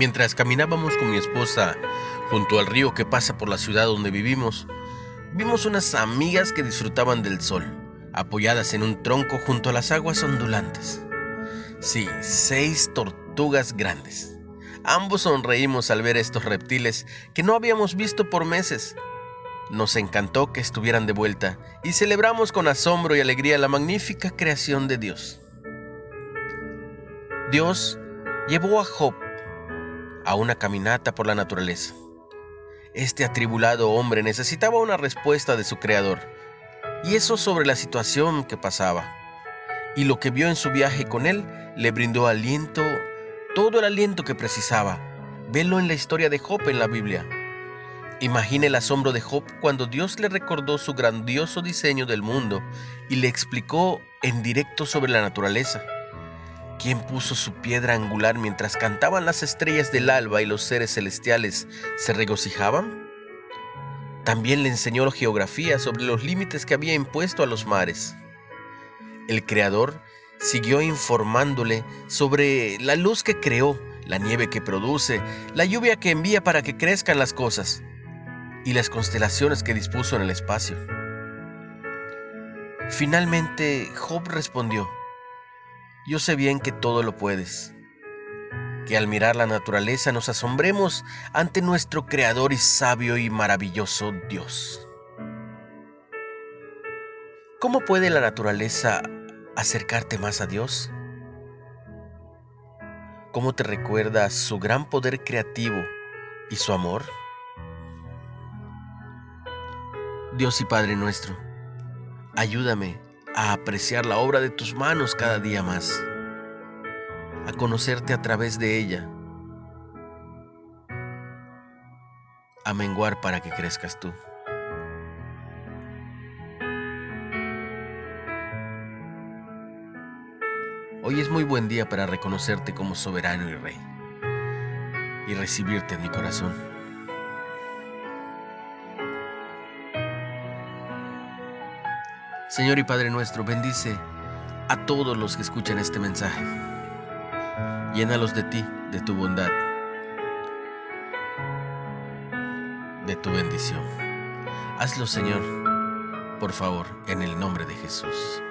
Mientras caminábamos con mi esposa junto al río que pasa por la ciudad donde vivimos, vimos unas amigas que disfrutaban del sol, apoyadas en un tronco junto a las aguas ondulantes. Sí, seis tortugas grandes. Ambos sonreímos al ver estos reptiles que no habíamos visto por meses. Nos encantó que estuvieran de vuelta y celebramos con asombro y alegría la magnífica creación de Dios. Dios llevó a Job a una caminata por la naturaleza. Este atribulado hombre necesitaba una respuesta de su creador, y eso sobre la situación que pasaba. Y lo que vio en su viaje con él le brindó aliento, todo el aliento que precisaba. Velo en la historia de Job en la Biblia. Imagine el asombro de Job cuando Dios le recordó su grandioso diseño del mundo y le explicó en directo sobre la naturaleza. ¿Quién puso su piedra angular mientras cantaban las estrellas del alba y los seres celestiales se regocijaban? También le enseñó geografía sobre los límites que había impuesto a los mares. El Creador siguió informándole sobre la luz que creó, la nieve que produce, la lluvia que envía para que crezcan las cosas y las constelaciones que dispuso en el espacio. Finalmente, Job respondió, yo sé bien que todo lo puedes, que al mirar la naturaleza nos asombremos ante nuestro Creador y sabio y maravilloso Dios. ¿Cómo puede la naturaleza acercarte más a Dios? ¿Cómo te recuerda su gran poder creativo y su amor? Dios y Padre nuestro, ayúdame a apreciar la obra de tus manos cada día más, a conocerte a través de ella, a menguar para que crezcas tú. Hoy es muy buen día para reconocerte como soberano y rey y recibirte en mi corazón. Señor y Padre nuestro, bendice a todos los que escuchan este mensaje. Llénalos de ti, de tu bondad, de tu bendición. Hazlo, Señor, por favor, en el nombre de Jesús.